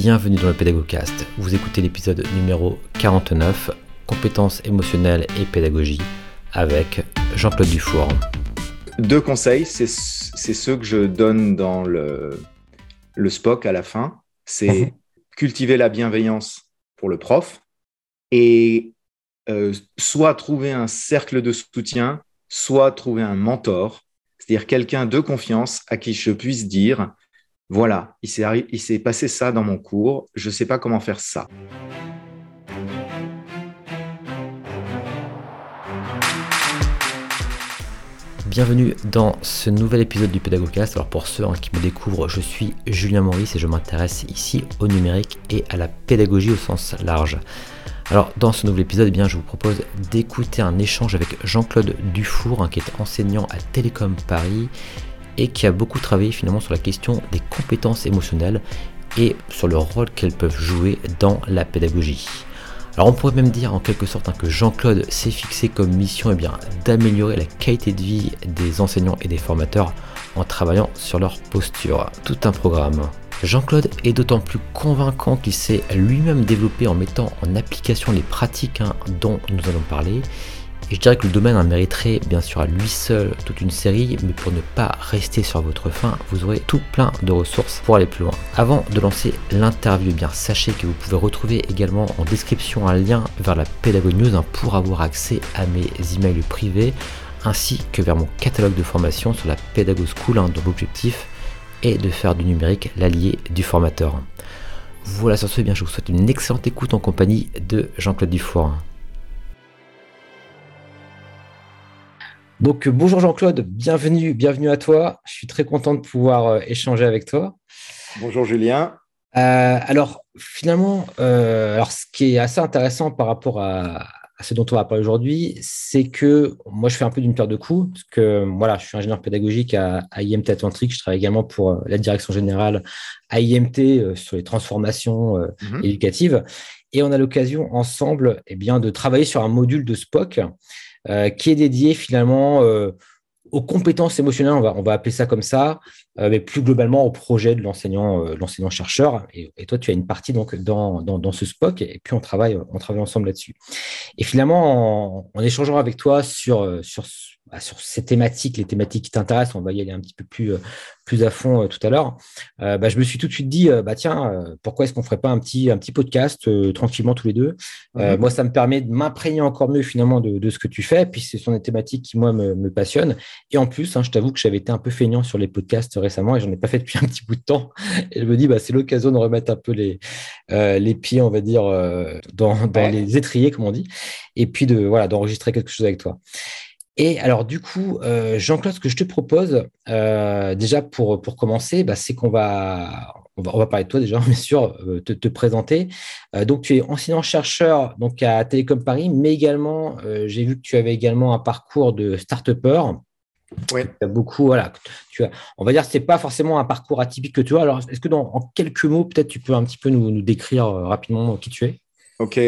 bienvenue dans le Pédagogcast. Vous écoutez l'épisode numéro 49, compétences émotionnelles et pédagogie, avec Jean-Claude Dufour. Deux conseils, c'est ceux que je donne dans le, le SPOC à la fin. C'est mhm. cultiver la bienveillance pour le prof et euh, soit trouver un cercle de soutien, soit trouver un mentor, c'est-à-dire quelqu'un de confiance à qui je puisse dire voilà, il s'est passé ça dans mon cours, je ne sais pas comment faire ça. Bienvenue dans ce nouvel épisode du Pédagogcast. Alors pour ceux hein, qui me découvrent, je suis Julien Maurice et je m'intéresse ici au numérique et à la pédagogie au sens large. Alors dans ce nouvel épisode, eh bien, je vous propose d'écouter un échange avec Jean-Claude Dufour, hein, qui est enseignant à Télécom Paris et qui a beaucoup travaillé finalement sur la question des compétences émotionnelles et sur le rôle qu'elles peuvent jouer dans la pédagogie. Alors on pourrait même dire en quelque sorte hein, que Jean-Claude s'est fixé comme mission eh d'améliorer la qualité de vie des enseignants et des formateurs en travaillant sur leur posture. Tout un programme. Jean-Claude est d'autant plus convaincant qu'il s'est lui-même développé en mettant en application les pratiques hein, dont nous allons parler je dirais que le domaine mériterait bien sûr à lui seul toute une série, mais pour ne pas rester sur votre fin, vous aurez tout plein de ressources pour aller plus loin. Avant de lancer l'interview, eh bien sachez que vous pouvez retrouver également en description un lien vers la Pédago News hein, pour avoir accès à mes emails privés, ainsi que vers mon catalogue de formation sur la Pédago School, hein, dont l'objectif est de faire du numérique l'allié du formateur. Voilà sur ce, eh bien, je vous souhaite une excellente écoute en compagnie de Jean-Claude Dufour. Donc bonjour Jean-Claude, bienvenue, bienvenue à toi. Je suis très content de pouvoir euh, échanger avec toi. Bonjour Julien. Euh, alors finalement, euh, alors ce qui est assez intéressant par rapport à, ce dont on va parler aujourd'hui, c'est que moi je fais un peu d'une paire de coups, parce que voilà, je suis ingénieur pédagogique à, IMT Atlantique, je travaille également pour la direction générale à IMT sur les transformations mhm. éducatives, et on a l'occasion ensemble eh bien, de travailler sur un module de SPOC euh, qui est dédié finalement euh, aux compétences émotionnelles, on va, on va appeler ça comme ça, euh, mais plus globalement au projet de l'enseignant, l'enseignant chercheur. Et, toi, tu as une partie donc dans, dans, ce SPOC, et puis on travaille, on travaille ensemble là-dessus. Et finalement, en, en, échangeant avec toi sur, sur sur ces thématiques, les thématiques qui t'intéressent, on va y aller un petit peu plus, euh, plus à fond euh, tout à l'heure. Euh, bah, je me suis tout de suite dit, bah, tiens, pourquoi est-ce qu'on ne ferait pas un petit, un petit podcast tranquillement tous les deux? Mhm. Moi, ça me permet de m'imprégner encore mieux finalement de, ce que tu fais. Puis ce sont des thématiques qui, moi, me, passionnent. Et en plus, hein, je t'avoue que j'avais été un peu feignant sur les podcasts récemment et j'en ai pas fait depuis un petit bout de temps. Et je me dis, bah, c'est l'occasion de remettre un peu les, les pieds, on va dire, dans, dans les étriers, comme on dit. Et puis de voilà d'enregistrer quelque chose avec toi. Et alors, du coup, euh, Jean-Claude, ce que je te propose, euh, déjà pour, pour commencer, bah, c'est qu'on va on, va, on va parler de toi déjà, bien sûr, euh, te, te, présenter. donc, tu es enseignant-chercheur donc à Télécom Paris, mais également, j'ai vu que tu avais également un parcours de start-upper. Oui. Tu as beaucoup, voilà. Tu as, on va dire que ce n'est pas forcément un parcours atypique que tu as. Alors, est-ce que dans en quelques mots, peut-être tu peux un petit peu nous, nous décrire rapidement qui tu es? Ok.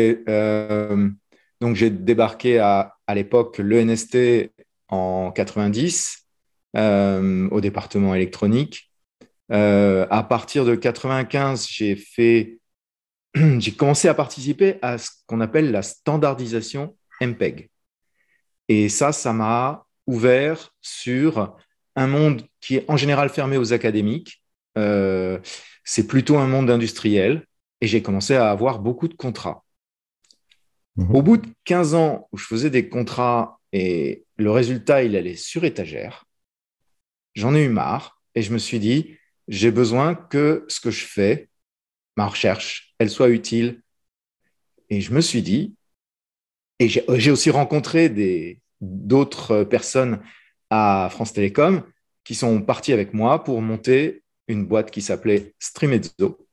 donc, j'ai débarqué à à l'époque l'ENST en 90 euh, au département électronique. Euh, à partir de 95, j'ai commencé à participer à ce qu'on appelle la standardisation MPEG. Et ça, ça m'a ouvert sur un monde qui est en général fermé aux académiques. Euh, c'est plutôt un monde industriel. Et j'ai commencé à avoir beaucoup de contrats. Mhm. Au bout de 15 ans où je faisais des contrats et le résultat, il allait sur étagère, j'en ai eu marre et je me suis dit, j'ai besoin que ce que je fais, ma recherche, elle soit utile. Et je me suis dit, et j'ai aussi rencontré d'autres personnes à France Télécom qui sont partis avec moi pour monter une boîte qui s'appelait Streamezzo,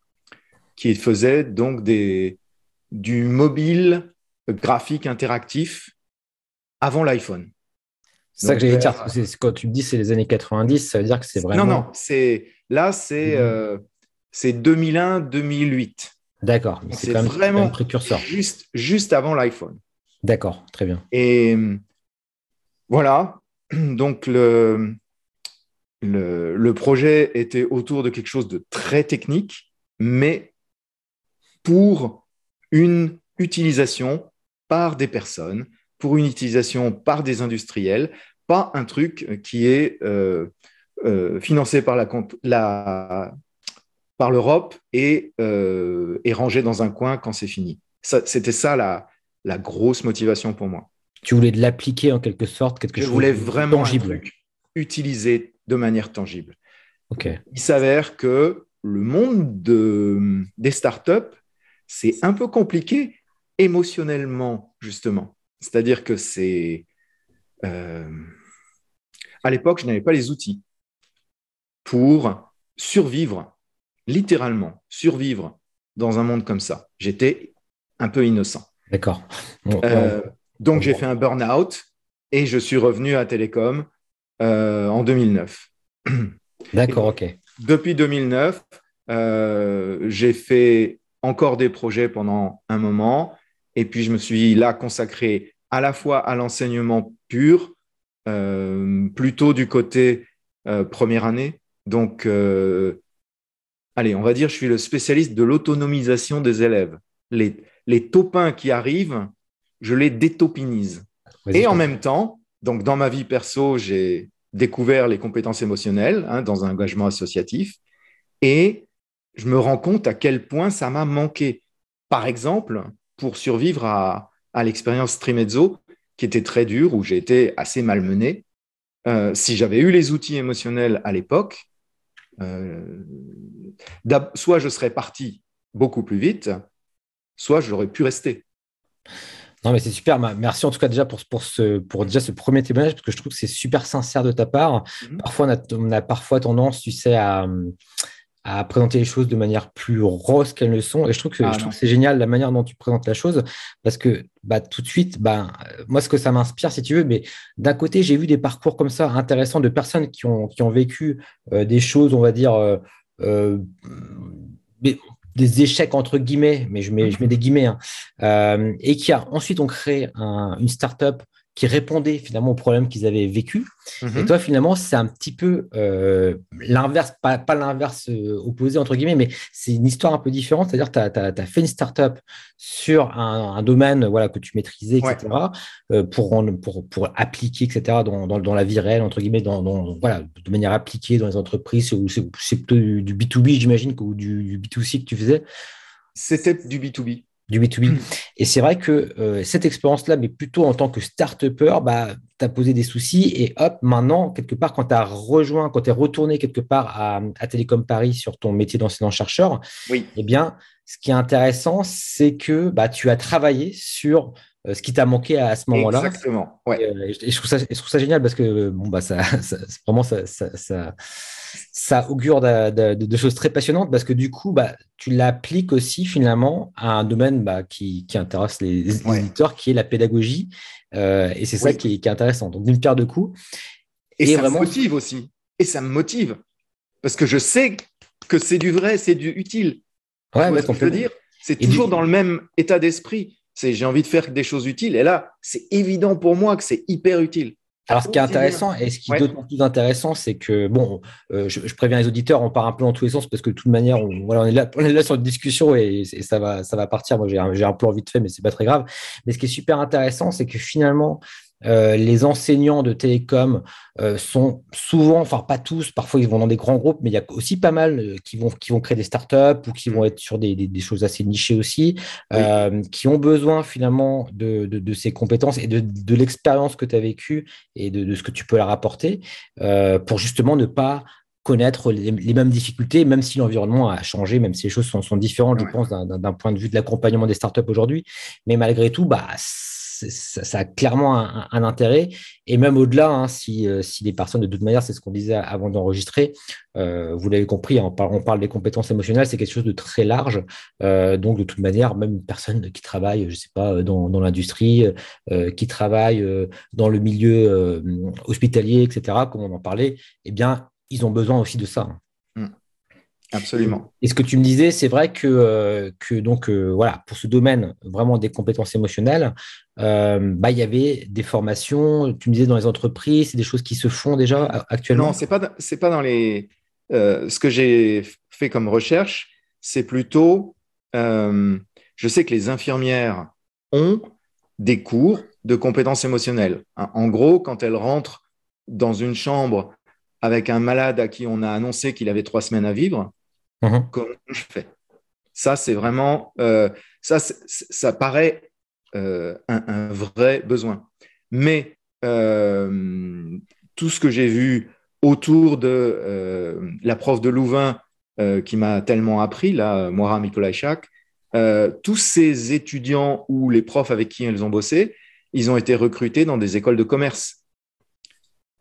qui faisait donc des, du mobile graphique interactif avant l'iPhone. C'est ça que j'allais dire. Quand tu me dis c'est les années 90, ça veut dire que c'est vraiment. Non, non, c'est là, c'est euh, 2001-2008. D'accord, c'est vraiment un précurseur. Juste, juste avant l'iPhone. D'accord, très bien. Et voilà, donc le, le, le, projet était autour de quelque chose de très technique, mais pour une utilisation par des personnes, pour une utilisation par des industriels, pas un truc qui est euh, euh, financé par la, par l'Europe et, euh, rangé dans un coin quand c'est fini. C'était ça la, la grosse motivation pour moi. Tu voulais de l'appliquer en quelque sorte, quelque Je chose voulais vraiment tangible. utiliser de manière tangible. Il s'avère que le monde de, des startups, c'est un peu compliqué émotionnellement, justement. C'est-à-dire que c'est... Euh, à l'époque, je n'avais pas les outils pour survivre, littéralement, survivre dans un monde comme ça. J'étais un peu innocent. D'accord. Euh, donc, j'ai fait un burn-out et je suis revenu à Télécom euh, en 2009. D'accord, ok. Depuis 2009, j'ai fait encore des projets pendant un moment et puis, je me suis là consacré à la fois à l'enseignement pur, euh, plutôt du côté euh, première année. Donc, euh, allez, on va dire, je suis le spécialiste de l'autonomisation des élèves. Les, les topins qui arrivent, je les détopinise. Et en même temps, donc dans ma vie perso, j'ai découvert les compétences émotionnelles hein, dans un engagement associatif et je me rends compte à quel point ça m'a manqué. Par exemple, pour survivre à, l'expérience Trimezzo, qui était très dure, où j'ai été assez malmené. Euh, si j'avais eu les outils émotionnels à l'époque, euh, soit je serais parti beaucoup plus vite, soit j'aurais pu rester. Non, mais c'est super. Merci en tout cas déjà pour, pour, ce, pour déjà ce premier témoignage, parce que je trouve que c'est super sincère de ta part. Mm-hmm. Parfois, on a, on a, parfois tendance, tu sais, à, à présenter les choses de manière plus rose qu'elles ne sont. Et je trouve que, ah c'est génial la manière dont tu présentes la chose, parce que bah, tout de suite, bah, moi, ce que ça m'inspire, si tu veux, mais d'un côté, j'ai vu des parcours comme ça intéressants de personnes qui ont, qui ont vécu euh, des choses, on va dire, euh, euh, des échecs entre guillemets, mais je mets, je mets des guillemets, hein, et qui a ensuite ont créé un, une startup qui répondaient finalement aux problèmes qu'ils avaient vécu. Et mhm. toi, finalement, c'est un petit peu euh, l'inverse, pas, pas l'inverse euh, opposé, entre guillemets, mais c'est une histoire un peu différente. C'est-à-dire tu as, fait une startup sur un, domaine voilà, que tu maîtrisais, etc., euh, pour, pour, pour, appliquer, etc., dans, dans, dans, la vie réelle, entre guillemets, dans, voilà, de manière appliquée dans les entreprises. C'est plutôt du, B2B, j'imagine, ou du, du B2C que tu faisais. C'était du B2B du B2B. Hmm. Et c'est vrai que euh, cette expérience-là, mais plutôt en tant que start-upper, bah, tu as posé des soucis et hop, maintenant, quelque part, quand tu as rejoint, quand tu es retourné quelque part à, à Télécom Paris sur ton métier d'enseignant-chercheur, oui. eh bien, ce qui est intéressant, c'est que bah, tu as travaillé sur ce qui t'a manqué à, ce moment-là. Exactement. Ouais. Euh, et, je, trouve ça, je trouve ça génial parce que bon, bah, ça, ça vraiment, ça, ça ça augure de, choses très passionnantes parce que du coup, bah, tu l'appliques aussi finalement à un domaine bah, qui, intéresse les, éditeurs, qui est la pédagogie. Euh, et c'est ça qui est, intéressant. Donc, d'une pierre de coups. Et, ça me motive aussi. Et ça me motive. Parce que je sais que c'est du vrai, c'est du utile. Ouais, ce que dire? C'est toujours dans le même état d'esprit. C'est j'ai envie de faire des choses utiles. Et là, c'est évident pour moi que c'est hyper utile. Alors, ce qui est intéressant et ce qui est d'autant plus intéressant, c'est que, bon, euh, je, préviens les auditeurs, on part un peu dans tous les sens parce que de toute manière, on, voilà, on, est, là, on est là sur une discussion et, ça, va, ça va partir. Moi, j'ai un, un, plan vite fait, mais c'est pas très grave. Mais ce qui est super intéressant, c'est que finalement, euh, les enseignants de télécom euh, sont souvent, enfin pas tous, parfois ils vont dans des grands groupes, mais il y a aussi pas mal euh, qui, vont, qui vont créer des startups ou qui vont être sur des, des, choses assez nichées aussi, qui ont besoin finalement de, de, ces compétences et de, de l'expérience que tu as vécue et de, ce que tu peux leur apporter pour justement ne pas connaître les, mêmes difficultés, même si l'environnement a changé, même si les choses sont, sont différentes, je pense, d'un point de vue de l'accompagnement des startups aujourd'hui. Mais malgré tout, bah, ça, a clairement un, intérêt. Et même au-delà, hein, euh, si, les personnes, de toute manière, c'est ce qu'on disait avant d'enregistrer, euh, vous l'avez compris, on parle, des compétences émotionnelles, c'est quelque chose de très large. Euh, donc, de toute manière, même une personne qui travaille, je ne sais pas, dans, l'industrie, qui travaille dans le milieu hospitalier, etc., comme on en parlait, eh bien, ils ont besoin aussi de ça. Hein. Absolument. Et ce que tu me disais, c'est vrai que, que donc euh, voilà, pour ce domaine vraiment des compétences émotionnelles, euh, bah, il y avait des formations. Tu me disais dans les entreprises, c'est des choses qui se font déjà actuellement? Non, c'est pas c'est pas dans les. ce que j'ai fait comme recherche, c'est plutôt je sais que les infirmières ont des cours de compétences émotionnelles. En gros, quand elles rentrent dans une chambre avec un malade à qui on a annoncé qu'il avait trois semaines à vivre, comment je fais? Ça, c'est vraiment, euh, ça, ça paraît euh, un, vrai besoin. Mais euh, tout ce que j'ai vu autour de la prof de Louvain qui m'a tellement appris, là, Moira Mikolajchak, tous ces étudiants ou les profs avec qui elles ont bossé, ils ont été recrutés dans des écoles de commerce.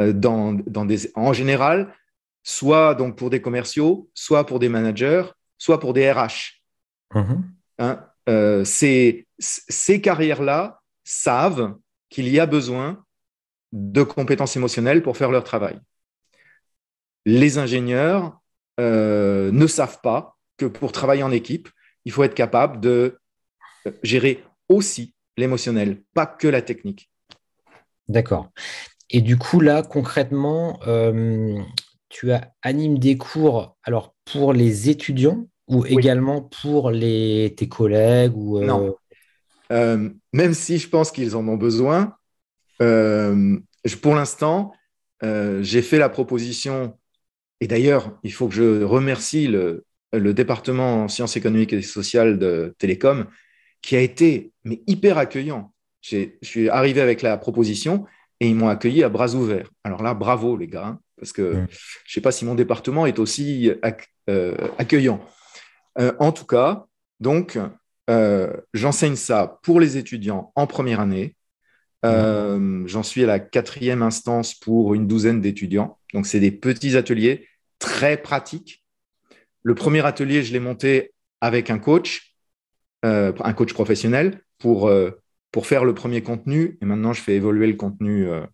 Euh, dans, des, en général, soit donc pour des commerciaux, soit pour des managers, soit pour des RH. Mhm. Hein, euh, ces, ces carrières-là savent qu'il y a besoin de compétences émotionnelles pour faire leur travail. Les ingénieurs euh, ne savent pas que pour travailler en équipe, il faut être capable de gérer aussi l'émotionnel, pas que la technique. D'accord. Et du coup, là, concrètement, euh, tu as, animes des cours alors pour les étudiants ou également pour les, tes collègues ou, euh, Non. Euh, même si je pense qu'ils en ont besoin, pour l'instant, j'ai fait la proposition, et d'ailleurs, il faut que je remercie le, le département sciences économiques et sociales de Télécom, qui a été mais hyper accueillant. Je suis arrivé avec la proposition et ils m'ont accueilli à bras ouverts. Alors là, bravo les gars, hein, parce que je ne sais pas si mon département est aussi euh, accueillant. Euh, en tout cas, donc, euh, j'enseigne ça pour les étudiants en première année. J'en suis à la quatrième instance pour une douzaine d'étudiants. Donc, c'est des petits ateliers très pratiques. Le premier atelier, je l'ai monté avec un coach, un coach professionnel, pour pour faire le premier contenu. Et maintenant, je fais évoluer le contenu euh,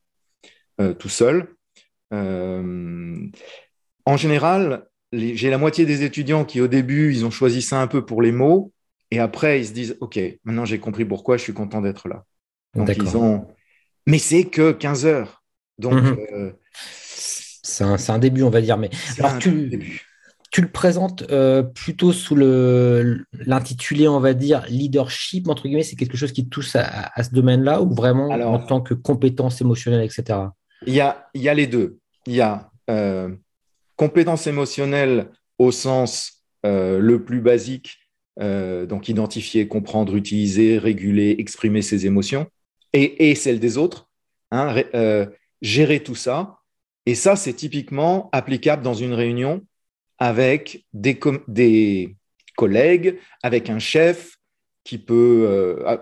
euh, tout seul. Euh, en général, j'ai la moitié des étudiants qui, au début, ils ont choisi ça un peu pour les mots. Et après, ils se disent, OK, maintenant j'ai compris pourquoi, je suis content d'être là. Donc, ils ont... Mais c'est que 15 heures. Donc, mhm. c'est un, début, on va dire. Mais alors, tu, début tu le présentes euh, plutôt sous l'intitulé, on va dire, leadership, entre guillemets, c'est quelque chose qui touche à, ce domaine-là ou vraiment en tant que compétence émotionnelle, etc. Il y a, y a les deux. Il y a euh, compétence émotionnelle au sens euh, le plus basique, donc identifier, comprendre, utiliser, réguler, exprimer ses émotions et, celles des autres, hein, gérer tout ça. Et ça, c'est typiquement applicable dans une réunion avec des, collègues, avec un chef qui peut, euh,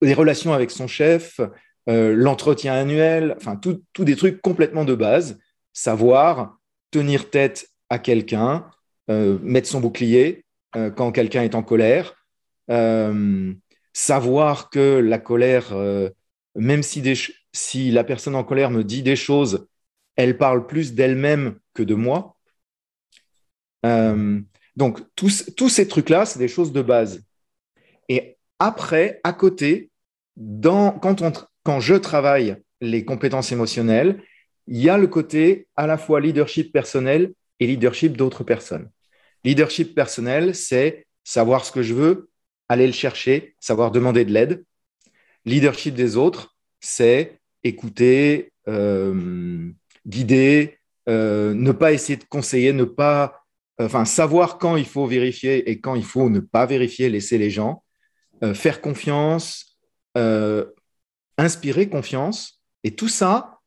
des relations avec son chef, euh, l'entretien annuel, enfin, tout, des trucs complètement de base. Savoir tenir tête à quelqu'un, euh, mettre son bouclier quand quelqu'un est en colère, savoir que la colère, même si, la personne en colère me dit des choses, elle parle plus d'elle-même que de moi. Euh, donc, tous, ces trucs-là, c'est des choses de base. Et après, à côté, quand, je travaille les compétences émotionnelles, il y a le côté à la fois leadership personnel et leadership d'autres personnes. Leadership personnel, c'est savoir ce que je veux, aller le chercher, savoir demander de l'aide. Leadership des autres, c'est écouter, euh, guider, euh, ne pas essayer de conseiller, ne pas enfin, savoir quand il faut vérifier et quand il faut ne pas vérifier, laisser les gens, euh, faire confiance, euh, inspirer confiance. Et tout ça,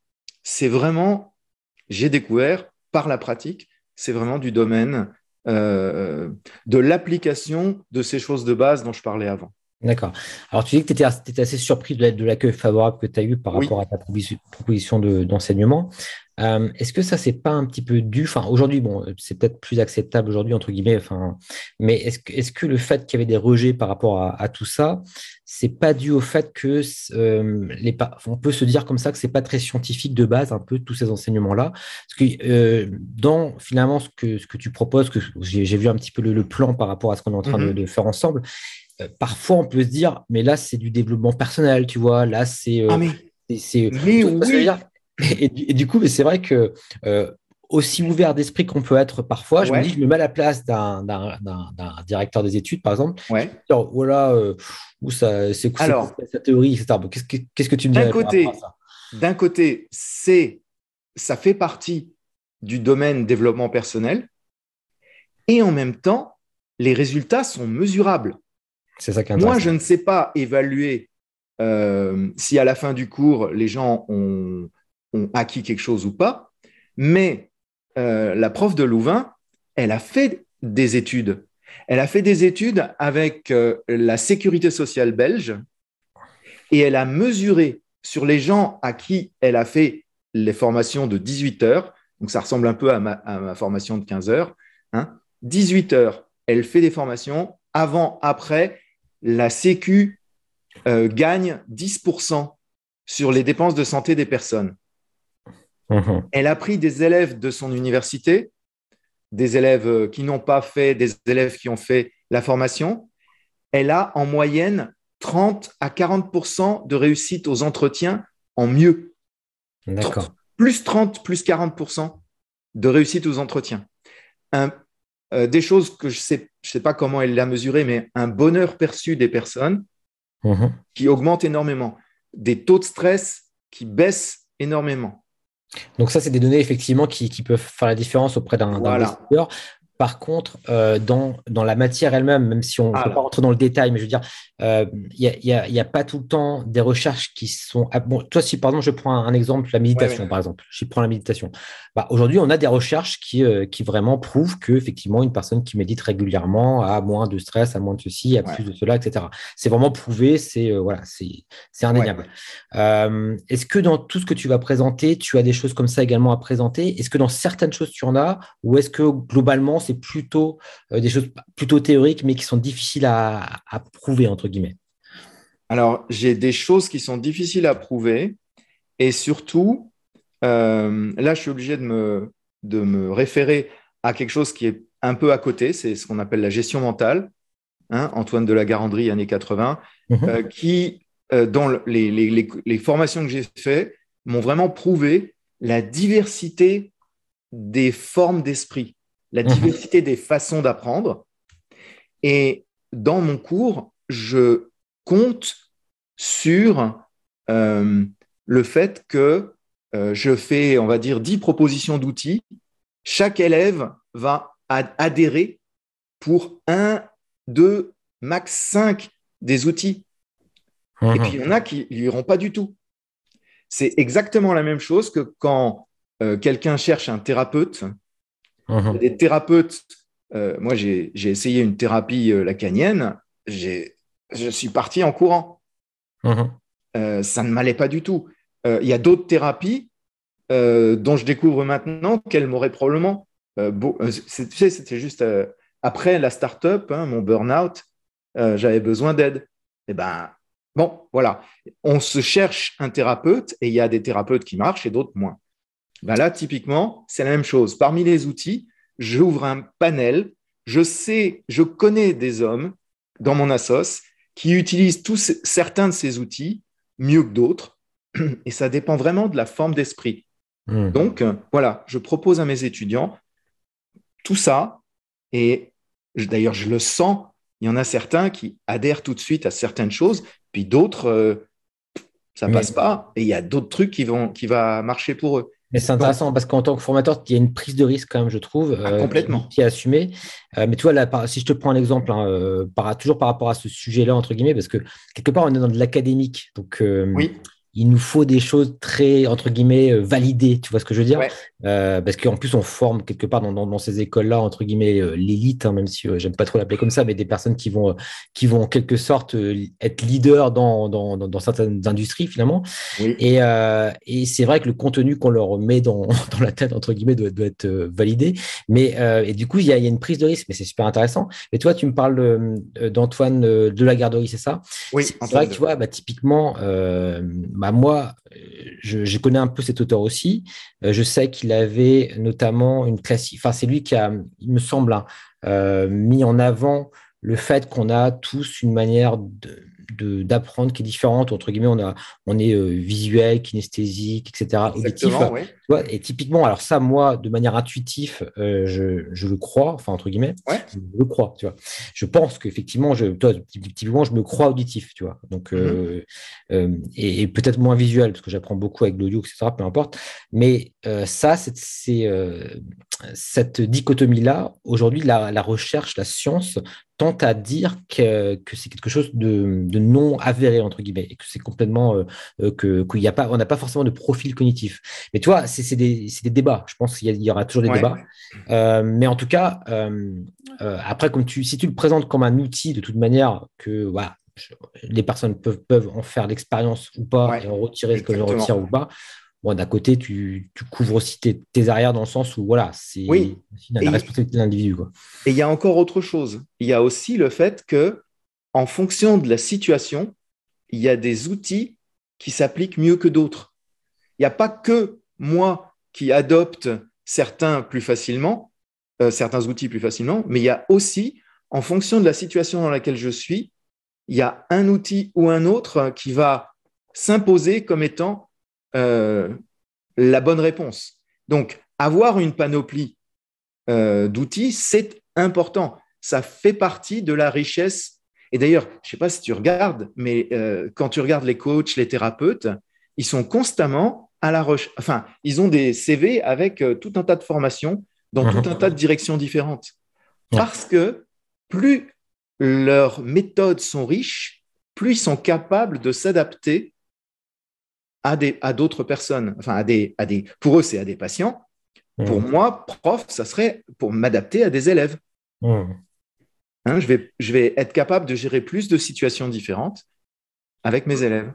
c'est vraiment, j'ai découvert par la pratique, c'est vraiment du domaine euh, de l'application de ces choses de base dont je parlais avant. D'accord. Alors, tu dis que tu étais, assez surpris de l'accueil favorable que tu as eu par rapport à ta proposition d'enseignement. Euh, est-ce que ça, c'est pas un petit peu dû? Enfin, aujourd'hui, bon, c'est peut-être plus acceptable aujourd'hui, entre guillemets, enfin, mais est-ce que, est que le fait qu'il y avait des rejets par rapport à, tout ça, c'est pas dû au fait que euh, les, on peut se dire comme ça que c'est pas très scientifique de base, un peu tous ces enseignements-là? Parce que euh, dans finalement ce que, ce que tu proposes, que j'ai vu un petit peu le, plan par rapport à ce qu'on est en train de, mm-hmm. faire ensemble, euh, parfois on peut se dire, mais là c'est du développement personnel, tu vois, là c'est. Euh, ah, mais, c'est, Et, du coup, mais c'est vrai que euh, aussi ouvert d'esprit qu'on peut être parfois, je me dis, je me mets à la place d'un directeur des études, par exemple. Ouais. voilà, euh, où ça, c'est quoi sa théorie, etc. Qu'est-ce que, tu me dis D'un côté, d'un côté, c'est, ça fait partie du domaine développement personnel, et en même temps, les résultats sont mesurables. C'est ça qui Moi, je ne sais pas évaluer euh, si à la fin du cours, les gens ont, ont acquis quelque chose ou pas, mais euh, la prof de Louvain, elle a fait des études. Elle a fait des études avec euh, la sécurité sociale belge et elle a mesuré sur les gens à qui elle a fait les formations de 18 heures, donc ça ressemble un peu à ma, formation de 15 heures, 18 hein. heures, elle fait des formations, avant, après, la Sécu euh, gagne 10% sur les dépenses de santé des personnes. Mhm. Elle a pris des élèves de son université, des élèves euh, qui n'ont pas fait, des élèves qui ont fait la formation. Elle a en moyenne 30 à 40% de réussite aux entretiens en mieux. D'accord. Plus 30, plus 40% de réussite aux entretiens. Euh, des choses que je ne sais, je sais pas comment elle l'a mesuré, mais un bonheur perçu des personnes mhm. qui augmente énormément. Des taux de stress qui baissent énormément. Donc ça, c'est des données effectivement qui, peuvent faire la différence auprès d'un investisseur. Par contre, euh, dans, dans, la matière elle-même, même si on ne peut pas rentrer dans le détail, mais je veux dire, il euh, n'y a, y a, pas tout le temps des recherches qui sont. Ah, bon, toi, si par exemple, je prends un exemple, la méditation, par exemple, je prends la méditation. Bah, Aujourd'hui, on a des recherches qui, euh, qui vraiment prouvent qu'effectivement, une personne qui médite régulièrement a moins de stress, a moins de ceci, a plus de cela, etc. C'est vraiment prouvé, c'est voilà, c'est indéniable. Est-ce que dans tout ce que tu vas présenter, tu as des choses comme ça également à présenter? Est-ce que dans certaines choses, tu en as? Ou est-ce que globalement, c'est plutôt euh, des choses plutôt théoriques, mais qui sont difficiles à, prouver, entre guillemets Alors, j'ai des choses qui sont difficiles à prouver. Et surtout, euh, là, je suis obligé de me, de me référer à quelque chose qui est un peu à côté, c'est ce qu'on appelle la gestion mentale. Hein, Antoine de la Garandrie, années 80, mhm. euh, qui, dans les, les, les, formations que j'ai faites, m'ont vraiment prouvé la diversité des formes d'esprit la mhm. diversité des façons d'apprendre. Et dans mon cours, je compte sur euh, le fait que euh, je fais, on va dire, 10 propositions d'outils. Chaque élève va adhérer pour un, deux, max 5 des outils. Et puis, il y en a qui n'iront pas du tout. C'est exactement la même chose que quand euh, quelqu'un cherche un thérapeute Mhm. Des thérapeutes, euh, moi j'ai essayé une thérapie euh, lacanienne, je suis parti en courant. Mhm. Euh, ça ne m'allait pas du tout. Il y a d'autres thérapies dont je découvre maintenant qu'elles m'auraient probablement. tu sais, c'était juste après la start-up, hein, mon burn-out, j'avais besoin d'aide. Et eh ben, bon, voilà. On se cherche un thérapeute et il y a des thérapeutes qui marchent et d'autres moins. Ben là, typiquement, c'est la même chose. Parmi les outils, j'ouvre un panel. Je sais, je connais des hommes dans mon assos qui utilisent tous certains de ces outils mieux que d'autres. Et ça dépend vraiment de la forme d'esprit. Hmm. Donc, euh, voilà, je propose à mes étudiants tout ça. Et d'ailleurs, je le sens. Il y en a certains qui adhèrent tout de suite à certaines choses, puis d'autres, euh, ça ne passe pas. Et il y a d'autres trucs qui vont qui va marcher pour eux. Mais c'est intéressant parce qu'en tant que formateur, il y a une prise de risque quand même, je trouve, ah, complètement. Qui, est assumée. Euh, mais tu vois, là, si je te prends un exemple, hein, euh, toujours par rapport à ce sujet-là, entre guillemets, parce que quelque part, on est dans de l'académique. Donc, euh, oui il nous faut des choses très, entre guillemets, euh, validées, tu vois ce que je veux dire? Euh, Parce qu'en plus, on forme quelque part dans, ces écoles-là, entre guillemets, euh, l'élite, hein, même si j'aime pas trop l'appeler comme ça, mais des personnes qui vont, qui vont en quelque sorte être leaders dans, dans, certaines industries, finalement. Et, et c'est vrai que le contenu qu'on leur met dans, la tête, entre guillemets, doit, doit être validé. Mais, et du coup, il y, a, une prise de risque, mais c'est super intéressant. Et toi, tu me parles d'Antoine de la Garderie, c'est ça? Oui, c'est vrai que tu vois, bah, typiquement, bah, moi, je, connais un peu cet auteur aussi. Euh, je sais qu'il avait notamment une classe. Enfin, c'est lui qui a, il me semble, hein, euh, mis en avant le fait qu'on a tous une manière d'apprendre qui est différente. Entre guillemets, on, a, on est visuel, kinesthésique, etc., auditif. Et typiquement, alors ça, moi, de manière intuitive, je, je, le crois, enfin, entre guillemets, je le crois, tu vois. Je pense qu'effectivement, je, typiquement, je me crois auditif, tu vois. Donc, mm-hmm. et, et peut-être moins visuel, parce que j'apprends beaucoup avec l'audio, etc., peu importe. Mais ça, c'est cette dichotomie-là, aujourd'hui, la, recherche, la science tente à dire que, c'est quelque chose de, non avéré, entre guillemets, et que c'est complètement euh, euh, que qu'il a pas, on n'a pas forcément de profil cognitif. Mais tu vois, c'est des, débats. Je pense qu'il y, aura toujours des débats. Euh, mais en tout cas, après, comme tu, si tu le présentes comme un outil, de toute manière, que voilà, les personnes peuvent, peuvent en faire l'expérience ou pas et en retirer ce que je retire ou pas bon, d'un côté, tu, couvres aussi tes, arrières dans le sens où voilà, c'est oui. la responsabilité de l'individu. Et il y a encore autre chose. Il y a aussi le fait que, en fonction de la situation, il y a des outils qui s'appliquent mieux que d'autres. Il n'y a pas que moi qui adopte certains plus facilement, euh, certains outils plus facilement, mais il y a aussi, en fonction de la situation dans laquelle je suis, il y a un outil ou un autre qui va s'imposer comme étant euh, la bonne réponse. Donc, avoir une panoplie euh, d'outils, c'est important. Ça fait partie de la richesse. Et d'ailleurs, je ne sais pas si tu regardes, mais euh, quand tu regardes les coachs, les thérapeutes, ils sont constamment à la recherche. Enfin, ils ont des CV avec tout un tas de formations dans tout un tas de directions différentes. Parce que plus leurs méthodes sont riches, plus ils sont capables de s'adapter à d'autres personnes, enfin à des, à des, pour eux c'est à des patients. Pour mmh. moi, prof, ça serait pour m'adapter à des élèves. Mmh. Hein, je, vais, je vais être capable de gérer plus de situations différentes avec mes élèves.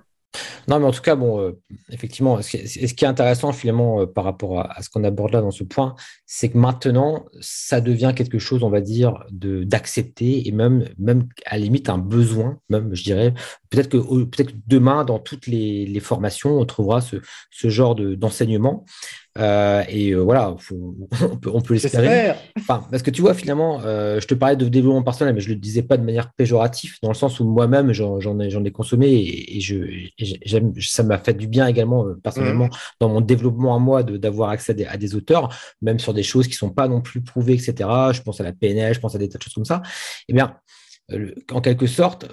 Non, mais en tout cas, bon, euh, effectivement, ce qui, est, intéressant finalement euh, par rapport à, ce qu'on aborde là dans ce point, c'est que maintenant, ça devient quelque chose, on va dire, d'accepter et même, même à la limite un besoin, même, je dirais. Peut-être que, peut que demain, dans toutes les, formations, on trouvera ce genre d'enseignement. Euh, et euh, voilà, on peut, on peut l'espérer. Enfin, parce que tu vois, finalement, euh, je te parlais de développement personnel, mais je ne le disais pas de manière péjorative, dans le sens où moi-même, j'en ai, ai, consommé et, je, ça m'a fait du bien également, personnellement, mmh. dans mon développement à moi, d'avoir accès à des, auteurs, même sur des choses qui ne sont pas non plus prouvées, etc. Je pense à la PNL, je pense à des tas de choses comme ça. Eh bien, en quelque sorte,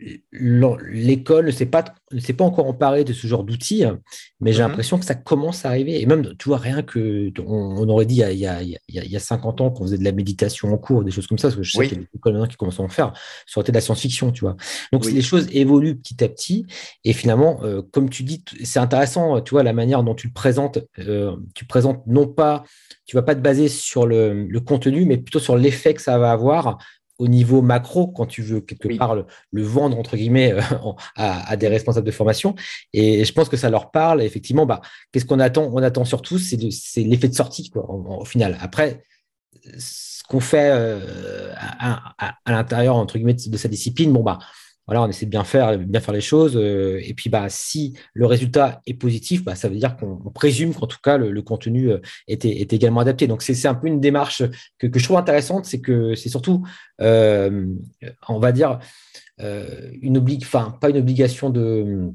l'école ne s'est pas, pas encore emparée de ce genre d'outils, mais j'ai mhm. l'impression que ça commence à arriver. Et même, tu vois, rien que, on, aurait dit il y, a, il, y a, 50 ans qu'on faisait de la méditation en cours, des choses comme ça, parce que je sais qu'il y a des écoles qui commencent à en faire, ça aurait été de la science-fiction, tu vois. Donc, les choses évoluent petit à petit. Et finalement, euh, comme tu dis, c'est intéressant, tu vois, la manière dont tu le présentes. Euh, tu présentes non pas, tu vas pas te baser sur le, le contenu, mais plutôt sur l'effet que ça va avoir au niveau macro, quand tu veux quelque part le, vendre, entre guillemets, euh, à, des responsables de formation. Et je pense que ça leur parle. effectivement, bah, qu'est-ce qu'on attend? On attend surtout, c'est l'effet de sortie, quoi, au final. Après, ce qu'on fait euh, à, à l'intérieur, entre guillemets, de sa discipline, bon, bah, voilà, on essaie de bien faire, bien faire les choses. Euh, et puis, bah, si le résultat est positif, bah, ça veut dire qu'on présume qu'en tout cas, le, contenu euh, est, est, également adapté. Donc, c'est un peu une démarche que, je trouve intéressante. C'est que c'est surtout, euh, on va dire, une obligation, enfin, pas une obligation de,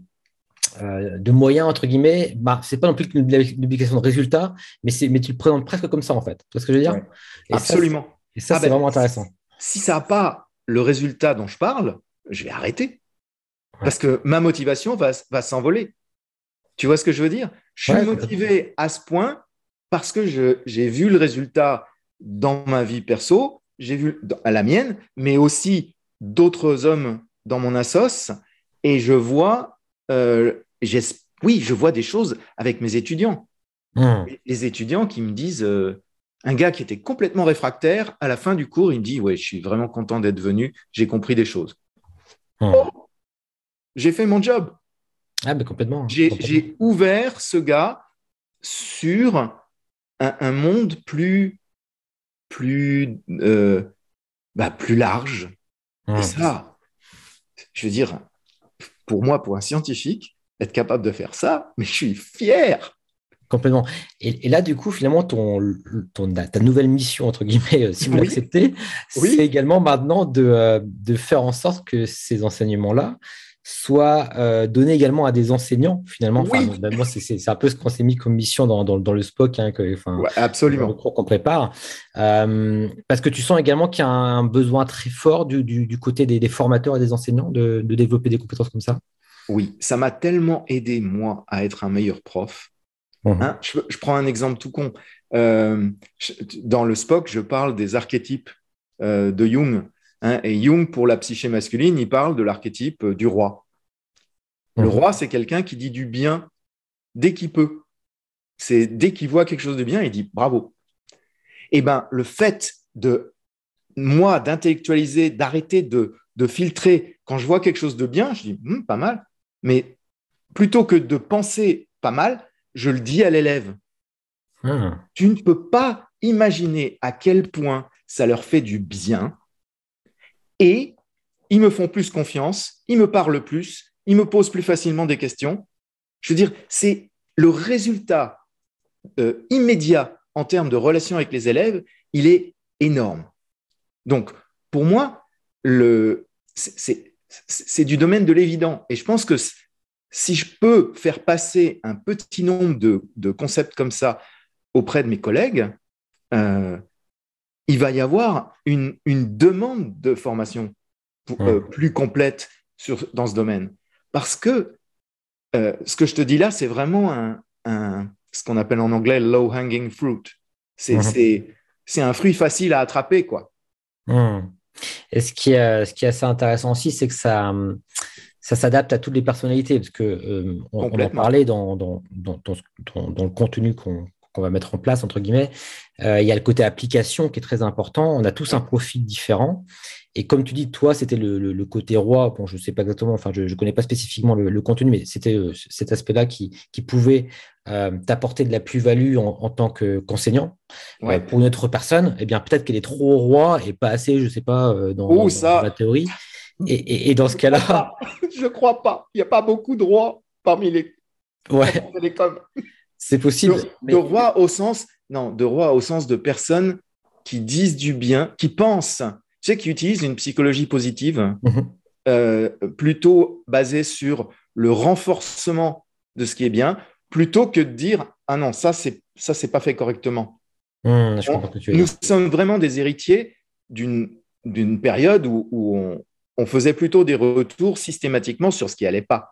de moyens, entre guillemets. Bah, c'est pas non plus une, obligation de résultat, mais, mais tu le présentes presque comme ça, en fait. Tu vois ce que je veux dire? Absolument. et ça, ah c'est ben, vraiment intéressant. Si ça n'a pas le résultat dont je parle, je vais arrêter. Parce que ma motivation va, va s'envoler. Tu vois ce que je veux dire? Je suis motivé à ce point parce que j'ai vu le résultat dans ma vie perso, j'ai vu à la mienne, mais aussi d'autres hommes dans mon assos, et je vois, euh, oui, je vois des choses avec mes étudiants. Hmm. Les étudiants qui me disent, euh, un gars qui était complètement réfractaire, à la fin du cours, il me dit, ouais, je suis vraiment content d'être venu, j'ai compris des choses. Hmm. Oh, j'ai fait mon job. Ah, mais complètement. J'ai ouvert ce gars sur un, monde plus, plus, euh, bah, plus large. Et hmm. ça, je veux dire, pour moi, pour un scientifique, être capable de faire ça, mais je suis fier. Complètement. Et, là, du coup, finalement, ton, ta nouvelle mission, entre guillemets, si vous l'acceptez, c'est également maintenant de, de, faire en sorte que ces enseignements-là soit euh, donné également à des enseignants, finalement. Oui. c'est un peu ce qu'on s'est mis comme mission dans, dans, le SPOC, hein, que, absolument. le cours qu'on prépare. Euh, parce que tu sens également qu'il y a un besoin très fort du, du, côté des, des, formateurs et des enseignants de, de développer des compétences comme ça? Oui, ça m'a tellement aidé, moi, à être un meilleur prof. Mmh. Hein, je, je, prends un exemple tout con. Euh, dans le SPOC, je parle des archétypes de Jung. Hein, et Jung, pour la psyché masculine, il parle de l'archétype du roi. Le mhm. roi, c'est quelqu'un qui dit du bien dès qu'il peut. C'est dès qu'il voit quelque chose de bien, il dit bravo. Eh ben, le fait de moi d'intellectualiser, d'arrêter de, filtrer quand je vois quelque chose de bien, je dis hmm, pas mal. Mais plutôt que de penser pas mal, je le dis à l'élève. Ah. Tu ne peux pas imaginer à quel point ça leur fait du bien et ils me font plus confiance, ils me parlent plus, ils me posent plus facilement des questions. Je veux dire, c'est le résultat euh, immédiat en termes de relation avec les élèves, il est énorme. Donc, pour moi, c'est du domaine de l'évident. Et je pense que si je peux faire passer un petit nombre de, concepts comme ça auprès de mes collègues, euh, il va y avoir une, demande de formation euh, plus complète sur, dans ce domaine. Parce que euh, ce que je te dis là, c'est vraiment un, ce qu'on appelle en anglais low hanging fruit. C'est un fruit facile à attraper. quoi. Et ce qui, est, ce qui est assez intéressant aussi, c'est que ça, ça s'adapte à toutes les personnalités, parce que euh, on, en parlait dans, dans, dans, dans le contenu qu'on qu'on va mettre en place, entre guillemets. Euh, il y a le côté application qui est très important. On a tous un profil différent. Et comme tu dis, toi, c'était le, côté roi. Bon, je ne sais pas exactement, enfin, je ne connais pas spécifiquement le, contenu, mais c'était euh, cet aspect-là qui, pouvait euh, t'apporter de la plus-value en, tant qu'enseignant. pour une autre personne, eh bien, peut-être qu'elle est trop roi et pas assez, je ne sais pas, dans, la théorie. Et, dans ce cas-là. Je ne crois pas. Il n'y a pas beaucoup de rois parmi les. Ouais. C'est possible. De, roi au sens, non, de roi au sens de personnes qui disent du bien, qui pensent, tu sais, qui utilisent une psychologie positive, mhm. euh, plutôt basée sur le renforcement de ce qui est bien, plutôt que de dire ah non, ça c'est ça c'est pas fait correctement. Mmh, nous sommes vraiment des héritiers d'une d'une période où, on, on, faisait plutôt des retours systématiquement sur ce qui allait pas.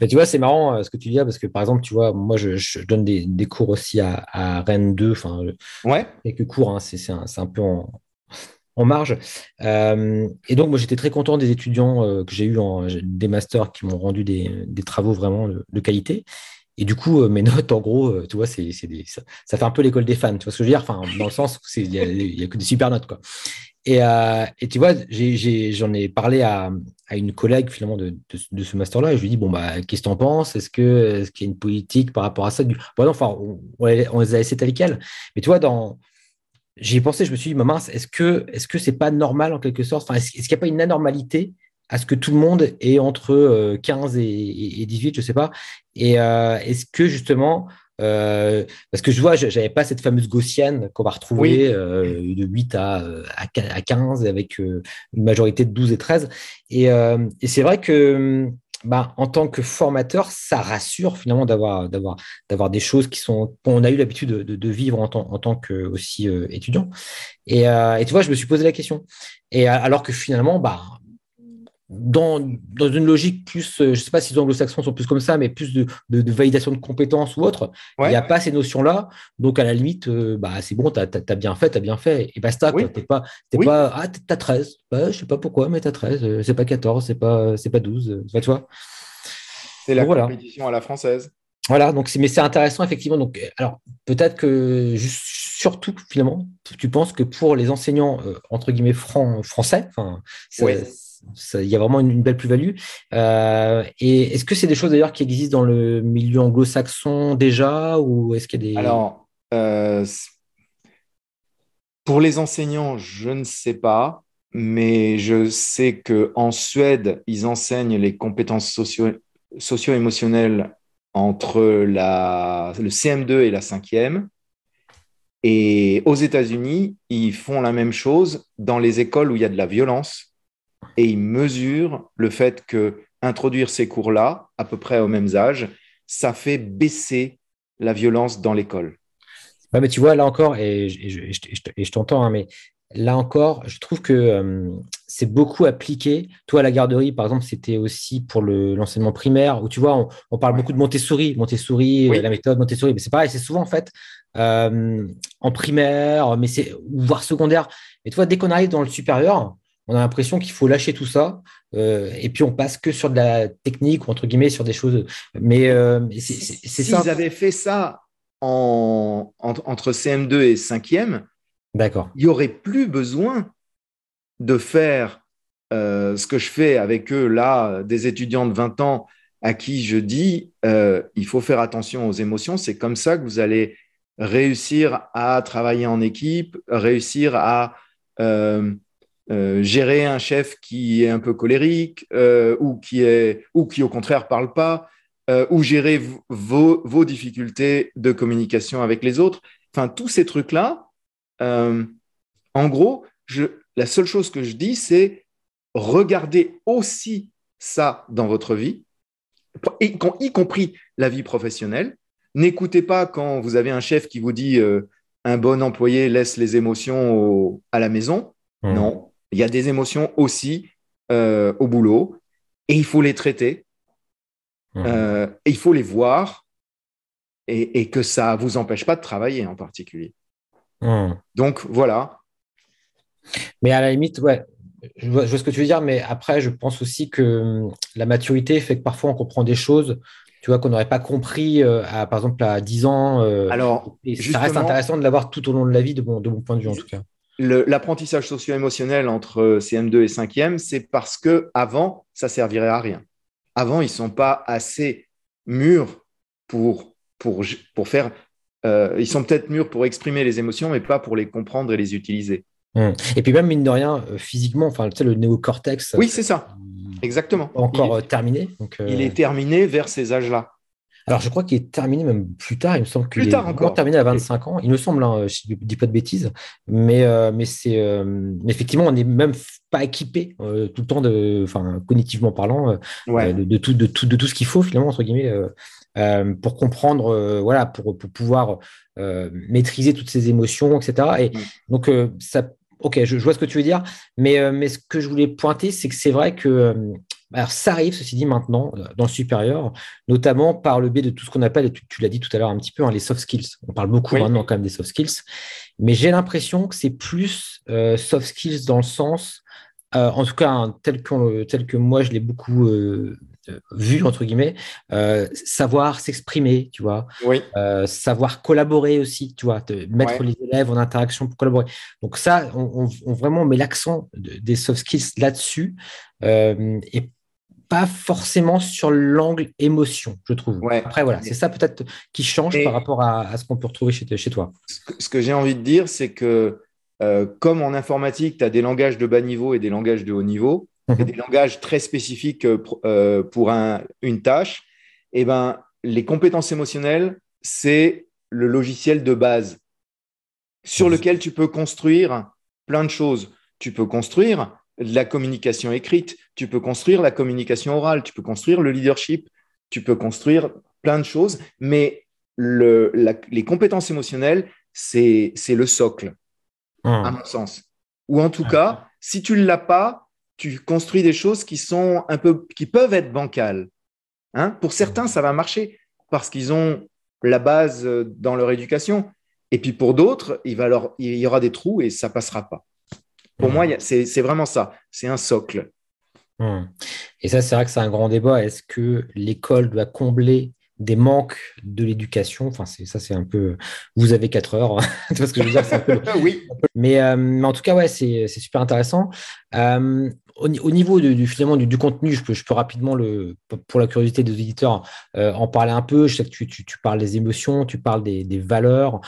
Mais tu vois, c'est marrant euh, ce que tu dis là, parce que par exemple, tu vois, moi, je, donne des, cours aussi à, Rennes 2, enfin, ouais. quelques cours, hein, c'est un, peu en, marge. Euh, et donc, moi, j'étais très content des étudiants euh, que j'ai eu, en, des masters qui m'ont rendu des, travaux vraiment de, qualité. Et du coup, mes notes, en gros, tu vois, c'est, ça, ça, fait un peu l'école des fans, tu vois ce que je veux dire? Enfin, dans le sens où il n'y a, que des super notes, quoi. Euh, et, tu vois, j'en ai, parlé à, une collègue finalement de, ce master-là. Et je lui ai dit, bon, bah, qu'est-ce que tu en penses? Est-ce qu'il y a une politique par rapport à ça? Bon, enfin, on, les a laissés tel quel. Mais tu vois, dans... j'y pensé, je me suis dit, mince, est-ce que est-ce que c'est pas normal en quelque sorte? Est-ce qu'il n'y a pas une anormalité à ce que tout le monde est entre 15 euh, et, 18, je ne sais pas. Et euh, est-ce que justement euh, parce que je vois, j'avais pas cette fameuse gaussienne qu'on va retrouver euh, de 8 à, à, 15 avec euh, une majorité de 12 et 13. Et, et c'est vrai que bah, en tant que formateur, ça rassure finalement d'avoir, d'avoir, d'avoir des choses qui sont qu'on a eu l'habitude de, de, vivre en tant, en tant que aussi étudiant. Et, et, tu vois, je me suis posé la question. Et alors que finalement, bah, dans, dans, une logique plus, euh, je ne sais pas si les anglo-saxons sont plus comme ça, mais plus de, de, validation de compétences ou autre, il n'y a pas ces notions-là. Donc, à la limite, euh, bah, c'est bon, tu as, bien fait, tu as bien fait, et basta. Tu n'es pas, pas, ah, tu as 13, bah, je ne sais pas pourquoi, mais tu as 13, c'est pas 14, c'est pas, pas 12, tu vois. C'est la compétition à la française. Voilà, donc mais c'est intéressant effectivement. Donc, alors peut-être que juste, surtout finalement, tu penses que pour les enseignants euh, entre guillemets français, enfin, il y a vraiment une, belle plus-value. Euh, et est-ce que c'est des choses d'ailleurs qui existent dans le milieu anglo-saxon déjà ou est-ce qu'il y a des... Alors, euh, pour les enseignants, je ne sais pas, mais je sais qu'en Suède, ils enseignent les compétences socio- socio-émotionnelles entre la, le CM2 et la cinquième. Et aux États-Unis, ils font la même chose dans les écoles où il y a de la violence et ils mesurent le fait que introduire ces cours-là, à peu près au même âge, ça fait baisser la violence dans l'école. mais tu vois, là encore, et, je, t'entends, hein, mais là encore, je trouve que euh, c'est beaucoup appliqué. Toi, à la garderie, par exemple, c'était aussi pour l'enseignement primaire, où tu vois, on, parle beaucoup de Montessori, Montessori, la méthode Montessori, mais c'est pareil, c'est souvent en fait euh, en primaire, mais c'est voire secondaire. Et tu vois, dès qu'on arrive dans le supérieur, on a l'impression qu'il faut lâcher tout ça euh, et puis on passe que sur de la technique ou entre guillemets sur des choses. Mais c'est ça. S'ils avaient fait ça en, entre CM2 et 5e, D'accord. Il n'y aurait plus besoin de faire euh, ce que je fais avec eux là, des étudiants de 20 ans à qui je dis euh, il faut faire attention aux émotions. C'est comme ça que vous allez réussir à travailler en équipe, réussir à euh, gérer un chef qui est un peu colérique ou qui est ou qui au contraire parle pas, ou gérer vos, vos difficultés de communication avec les autres. Enfin, tous ces trucs là euh, en gros, la seule chose que je dis, c'est regardez aussi ça dans votre vie, y, y compris la vie professionnelle. N'écoutez pas quand vous avez un chef qui vous dit euh, un bon employé laisse les émotions à la maison. Mmh. Non, il y a des émotions aussi euh, au boulot et il faut les traiter. Mmh. et il faut les voir et, et que ça ne vous empêche pas de travailler en particulier. Hmm. Donc voilà. Mais à la limite, ouais, je vois, ce que tu veux dire, mais après, je pense aussi que hum, la maturité fait que parfois on comprend des choses, tu vois, qu'on n'aurait pas compris, euh, à, par exemple, à 10 ans. Euh, Alors, ça reste intéressant de l'avoir tout au long de la vie, de mon, de mon point de vue en tout cas. L'apprentissage socio-émotionnel entre CM2 et 5e, c'est parce que avant, ça servirait à rien. Avant, ils ne sont pas assez mûrs pour, pour, pour faire euh, ils sont peut-être mûrs pour exprimer les émotions, mais pas pour les comprendre et les utiliser. Hmm. Et puis même, mine de rien, euh, physiquement, enfin, tu sais, le néocortex. Oui, c'est ça. Exactement. Encore il terminé. Donc, Il est terminé vers ces âges-là. Alors, je crois qu'il est terminé même plus tard. Il me semble qu'il est encore terminé à 25 ans. Il me semble, hein, je ne dis pas de bêtises, mais, mais c'est effectivement, on n'est même pas équipé tout le temps, de, enfin, cognitivement parlant, de, tout, de, tout, de tout ce qu'il faut finalement entre guillemets euh, pour comprendre, euh, voilà, pour, pour pouvoir euh, maîtriser toutes ces émotions, etc. Et donc, ça, ok, je, vois ce que tu veux dire, mais, mais ce que je voulais pointer, c'est que c'est vrai que alors, ça arrive, ceci dit, maintenant, dans le supérieur, notamment par le biais de tout ce qu'on appelle, et tu, l'as dit tout à l'heure un petit peu, hein, les soft skills. On parle beaucoup maintenant quand même des soft skills, mais j'ai l'impression que c'est plus soft skills dans le sens, en tout cas, hein, tel, tel, que moi je l'ai beaucoup euh, vu entre guillemets, euh, savoir s'exprimer, tu vois, euh, savoir collaborer aussi, tu vois, mettre les élèves en interaction pour collaborer. Donc ça, on, vraiment met l'accent des soft skills là-dessus et pas forcément sur l'angle émotion, je trouve. Après voilà, c'est ça peut-être qui change par rapport à, ce qu'on peut retrouver chez, chez toi. Ce que, j'ai envie de dire, c'est que comme en informatique, tu as des langages de bas niveau et des langages de haut niveau, des langages très spécifiques euh, euh, pour une tâche, et eh ben, les compétences émotionnelles, c'est le logiciel de base sur lequel tu peux construire plein de choses. Tu peux construire la communication écrite, tu peux construire la communication orale, tu peux construire le leadership, tu peux construire plein de choses, mais les compétences émotionnelles, c'est le socle, à mon sens. Ou en tout cas, si tu ne l'as pas, tu construis des choses qui sont un peu, qui peuvent être bancales. Hein? Pour certains, ça va marcher parce qu'ils ont la base dans leur éducation. Et puis pour d'autres, il, va leur, il y aura des trous et ça passera pas. Pour moi, c'est vraiment ça. C'est un socle. Hmm. Et ça, c'est vrai que c'est un grand débat. Est-ce que l'école doit combler des manques de l'éducation? Enfin, c'est ça, c'est un peu. Vous avez quatre heures. tu vois ce que je veux dire? Un peu... Oui. Mais, euh, mais, en tout cas, ouais, c'est super intéressant. Euh, au, niveau du, finalement du, contenu, je peux, je peux rapidement, le, pour la curiosité des auditeurs, euh, en parler un peu. Je sais que tu, tu, tu parles des émotions, tu parles des, des valeurs,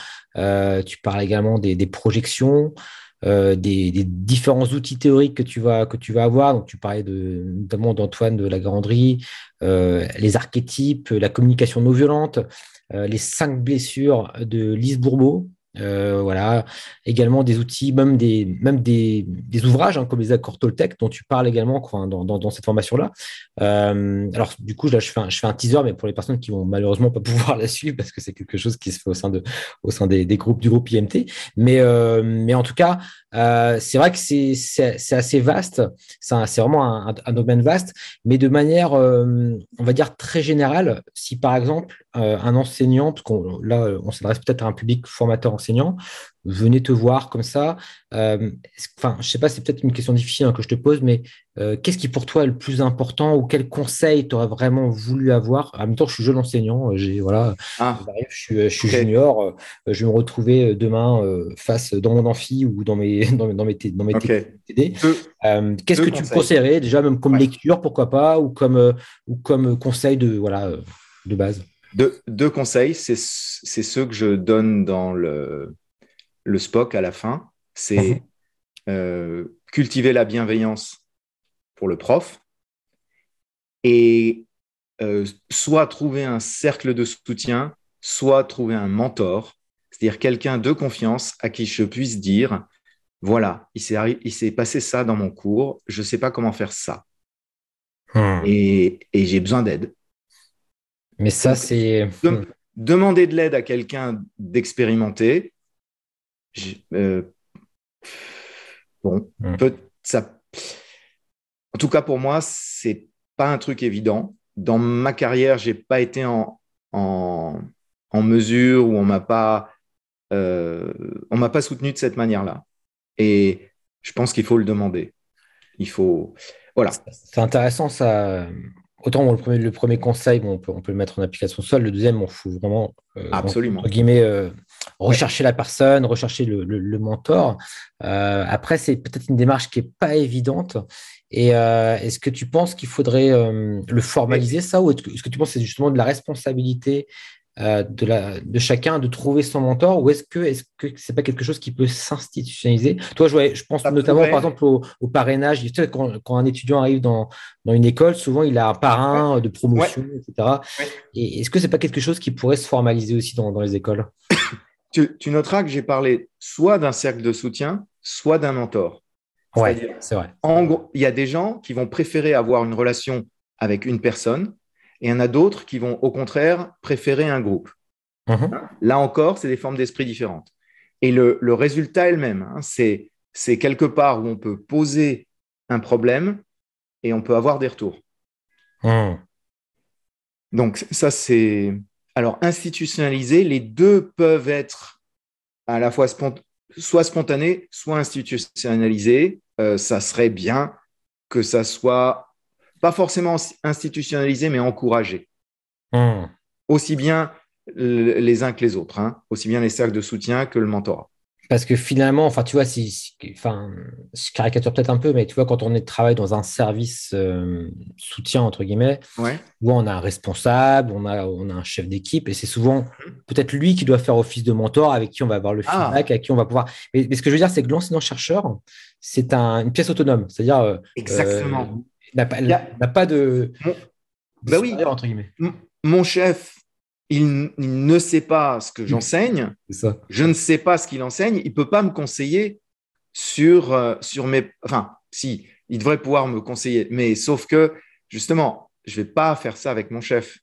tu parles également des, des projections. Des, différents outils théoriques que tu vas, que tu vas avoir. Donc, tu parlais notamment d'Antoine de la Garanderie, les archétypes, la communication non violente, les cinq blessures de Lise Bourbeau, euh, voilà, également des outils, même des, même des, des ouvrages hein, comme les accords Toltec dont tu parles également dans, dans, dans, cette formation-là. Euh, alors, du coup, là, je fais, un, je fais un teaser, mais pour les personnes qui vont malheureusement pas pouvoir la suivre parce que c'est quelque chose qui se fait au sein, de, au sein des, des groupes du groupe IMT. Mais, euh, mais en tout cas, c'est vrai que c'est assez vaste, c'est vraiment un, domaine vaste, mais de manière, on va dire, très générale. Si par exemple, un enseignant, parce qu'on là, on s'adresse peut-être à un public formateur enseignant, venez te voir comme ça. Euh, enfin, je sais pas, c'est peut-être une question difficile hein, que je te pose, mais euh, qu'est-ce qui pour toi est le plus important ou quel conseil tu aurais vraiment voulu avoir? En même temps, je suis jeune enseignant, euh, j'ai voilà, ah. je suis, junior, je vais me retrouver demain face dans mon amphi ou dans mes dans mes dans mes, dans mes TD. qu'est-ce que tu me conseillerais déjà même comme lecture, pourquoi pas, ou comme ou comme conseil de voilà de base? Deux, deux conseils, c'est ceux que je donne dans le le SPOC à la fin, c'est mhm. euh, cultiver la bienveillance pour le prof et euh, soit trouver un cercle de soutien, soit trouver un mentor, c'est-à-dire quelqu'un de confiance à qui je puisse dire, voilà, il s'est passé ça dans mon cours, je ne sais pas comment faire ça. Hmm. Et, j'ai besoin d'aide. Mais ça, c'est... Demander de l'aide à quelqu'un d'expérimenté, euh, bon, hmm. ça. En tout cas, pour moi, c'est pas un truc évident. Dans ma carrière, j'ai pas été en, en, mesure ou on m'a pas, euh, on m'a pas soutenu de cette manière-là. Et je pense qu'il faut le demander. Il faut, voilà. C'est intéressant ça. Autant le, premier, le premier conseil, on, peut, on, peut, le mettre en application seul. Le deuxième, on faut vraiment, euh, Absolument. entre guillemets, euh, rechercher la personne, rechercher le, le, mentor. Euh, après, c'est peut-être une démarche qui n'est pas évidente. Et est-ce que tu penses qu'il faudrait le formaliser, ça, ou est-ce que, que, tu penses que c'est justement de la responsabilité euh, de, la, de chacun de trouver son mentor ou est-ce que est-ce que c'est pas quelque chose qui peut s'institutionnaliser? Toi, je, je pense notamment par exemple au, parrainage. Tu sais, quand, quand, un étudiant arrive dans, dans, une école, souvent il a un parrain de promotion, etc. Et est-ce que c'est pas quelque chose qui pourrait se formaliser aussi dans, dans les écoles? Tu, tu, noteras que j'ai parlé soit d'un cercle de soutien, soit d'un mentor. Ouais, c'est vrai. En gros, il y a des gens qui vont préférer avoir une relation avec une personne et il y en a d'autres qui vont au contraire préférer un groupe. Mhm. Là encore, c'est des formes d'esprit différentes. Et le, résultat est le même. Hein. c'est, quelque part où on peut poser un problème et on peut avoir des retours. Mhm. Donc ça, c'est... Alors, institutionnalisé, les deux peuvent être à la fois soit spontanés, soit institutionnalisés. Euh, ça serait bien que ça soit pas forcément institutionnalisé, mais encouragé. Hmm. Aussi bien les uns que les autres, hein. aussi bien les cercles de soutien que le mentorat. Parce que finalement, enfin, tu vois, si, enfin, je caricature peut-être un peu, mais tu vois, quand on est travaille dans un service euh, soutien entre guillemets, ouais. où on a un responsable, on a, on a un chef d'équipe, et c'est souvent peut-être lui qui doit faire office de mentor, avec qui on va avoir le ah. feedback, avec qui on va pouvoir. Mais, ce que je veux dire, c'est que l'enseignant chercheur, c'est un, une pièce autonome, c'est-à-dire euh, exactement. Il n'a pas, de. Mon... Bah oui. Entre guillemets. Mon chef, il, ne sait pas ce que j'enseigne. Je ne sais pas ce qu'il enseigne. Il ne peut pas me conseiller sur, euh, sur mes. Enfin, si, il devrait pouvoir me conseiller. Mais sauf que, justement, je ne vais pas faire ça avec mon chef.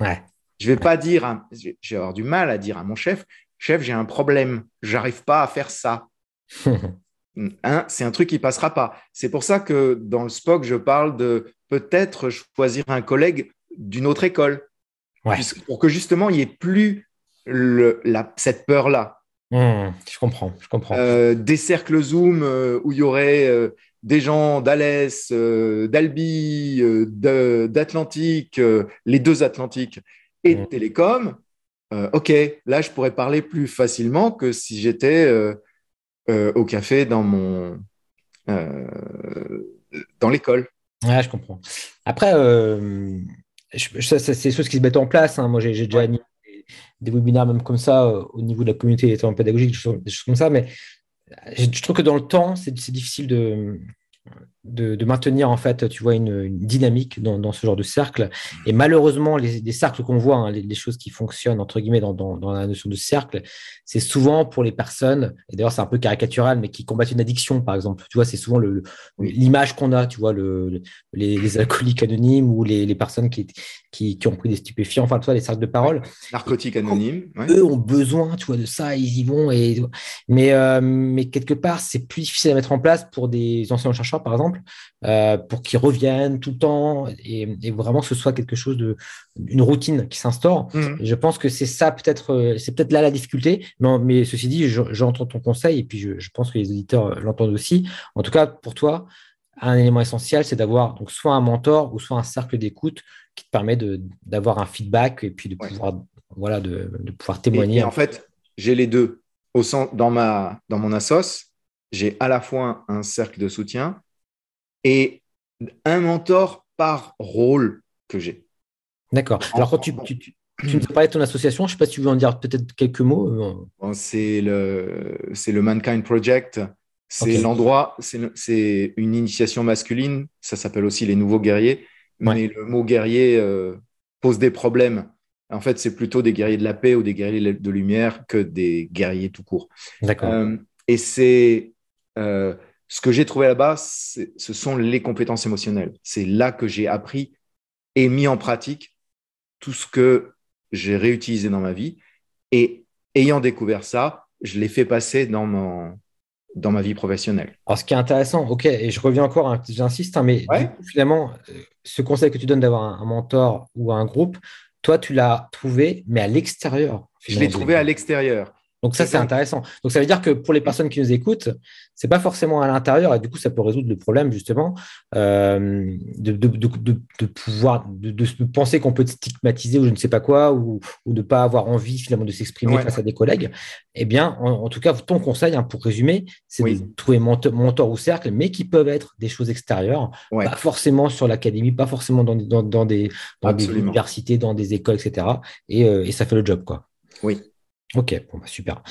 Ouais. Je ne vais pas dire. Je vais avoir du mal à dire à mon chef Chef, j'ai un problème. J'arrive pas à faire ça. Hein, c'est un truc qui passera pas. C'est pour ça que dans le SPOC, je parle de peut-être choisir un collègue d'une autre école, pour que justement il n'y ait plus cette peur-là. Mmh, je comprends, je comprends. Euh, des cercles Zoom euh, où il y aurait euh, des gens d'Alès, d'Albi, d'Atlantique, les deux Atlantiques et de mmh. Télécom. ok, là je pourrais parler plus facilement que si j'étais euh, au café dans mon euh, dans l'école. Ouais, je comprends. Après, euh, c'est des choses qui se mettent en place. Hein. Moi, j'ai déjà mis des, webinaires même comme ça au niveau de la communauté pédagogique, des choses comme ça. Mais je trouve que dans le temps, c'est difficile de, de, maintenir en fait, tu vois, une, dynamique dans, ce genre de cercle. Et malheureusement, les, cercles qu'on voit, hein, les, choses qui fonctionnent entre guillemets dans, la notion de cercle, c'est souvent pour les personnes. Et d'ailleurs, c'est un peu caricatural, mais qui combattent une addiction, par exemple. Tu vois, c'est souvent l'image qu'on a, tu vois, le, les, alcooliques anonymes ou les, personnes qui, qui, ont pris des stupéfiants. Enfin, tu vois, les cercles de parole. Narcotiques anonymes. Eux ont besoin, tu vois, de ça. Ils y vont. Et mais euh, mais quelque part, c'est plus difficile à mettre en place pour des anciens chercheurs, par exemple euh, pour qu'ils reviennent tout le temps et, vraiment que ce soit quelque chose de une routine qui s'instaure. Mmh. Je pense que c'est ça peut-être, euh, c'est peut-être là la difficulté. Mais, mais ceci dit, j'entends ton conseil et puis je, pense que les auditeurs l'entendent aussi. En tout cas, pour toi, un élément essentiel, c'est d'avoir donc soit un mentor ou soit un cercle d'écoute qui te permet d'avoir un feedback et puis de pouvoir, voilà, de, pouvoir témoigner. Et, en fait, j'ai les deux. Au dans, ma, dans mon assos, j'ai à la fois un cercle de soutien et un mentor par rôle que j'ai. D'accord. Alors, quand tu, tu, nous as parlé de ton association, je ne sais pas si tu veux en dire peut-être quelques mots. Euh. c'est le, le Mankind Project. C'est l'endroit, c'est une initiation masculine. Ça s'appelle aussi les nouveaux guerriers. Mais le mot guerrier euh, pose des problèmes. En fait, c'est plutôt des guerriers de la paix ou des guerriers de lumière que des guerriers tout court. D'accord. Euh, et c'est ce que j'ai trouvé là-bas, ce sont les compétences émotionnelles. C'est là que j'ai appris et mis en pratique tout ce que j'ai réutilisé dans ma vie. Et ayant découvert ça, je l'ai fait passer dans, mon, dans ma vie professionnelle. Alors, ce qui est intéressant, ok, et je reviens encore, hein, j'insiste, hein, mais finalement, euh, ce conseil que tu donnes d'avoir un, mentor ou un groupe, toi, tu l'as trouvé, mais à l'extérieur. Je l'ai trouvé à l'extérieur. Donc ça, c'est intéressant. Donc ça veut dire que pour les personnes qui nous écoutent, c'est pas forcément à l'intérieur et du coup, ça peut résoudre le problème justement euh, de, de, pouvoir de, penser qu'on peut être stigmatiser ou je ne sais pas quoi ou, ou de pas avoir envie finalement de s'exprimer face à des collègues. Eh bien, en, tout cas, ton conseil, hein, pour résumer, c'est de trouver mentor, ou cercle, mais qui peuvent être des choses extérieures, pas forcément sur l'académie, pas forcément dans, dans, dans des, des universités, dans des écoles, etc. Et, euh, et ça fait le job, quoi. Oui. Ok, bon, bah, super.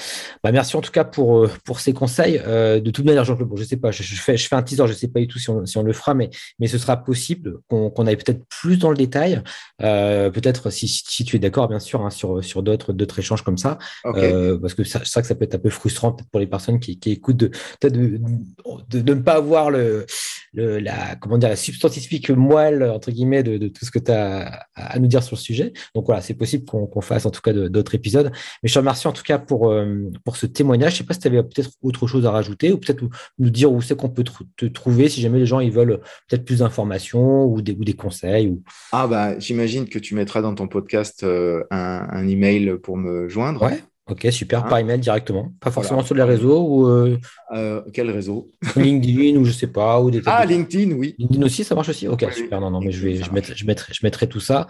Bah, merci en tout cas pour, euh, pour ces conseils. Euh, de toute manière, Jean-Claude, bon, je sais pas, je, fais, je fais un teaser, je ne sais pas du tout si on, si on le fera, mais, mais ce sera possible qu'on aille peut-être plus dans le détail. Euh, peut-être si, si, tu es d'accord, bien sûr, hein, sur, sur d'autres échanges comme ça. parce que c'est vrai que ça peut être un peu frustrant pour les personnes qui, qui écoutent de, de, de, de, ne pas avoir le, le, la, comment dire, la substantifique moelle, entre guillemets, de, de tout ce que tu as à, nous dire sur le sujet. Donc voilà, c'est possible qu'on fasse en tout cas d'autres épisodes. Mais je Merci en tout cas pour, euh, pour ce témoignage. Je ne sais pas si tu avais peut-être autre chose à rajouter ou peut-être nous dire où c'est qu'on peut te trouver si jamais les gens ils veulent peut-être plus d'informations ou des, ou des conseils. Ou... Ah bah j'imagine que tu mettras dans ton podcast euh, un, un, email pour me joindre. Ouais. Ok, super, hein par email directement. Pas forcément sur les réseaux ou. Euh, euh, quel réseau? LinkedIn ou je sais pas. Ou des ah, LinkedIn, oui. LinkedIn aussi, ça marche aussi? Ok, super. Non, non, mais je, vais, je, mettrai, je, mettrai, je mettrai tout ça.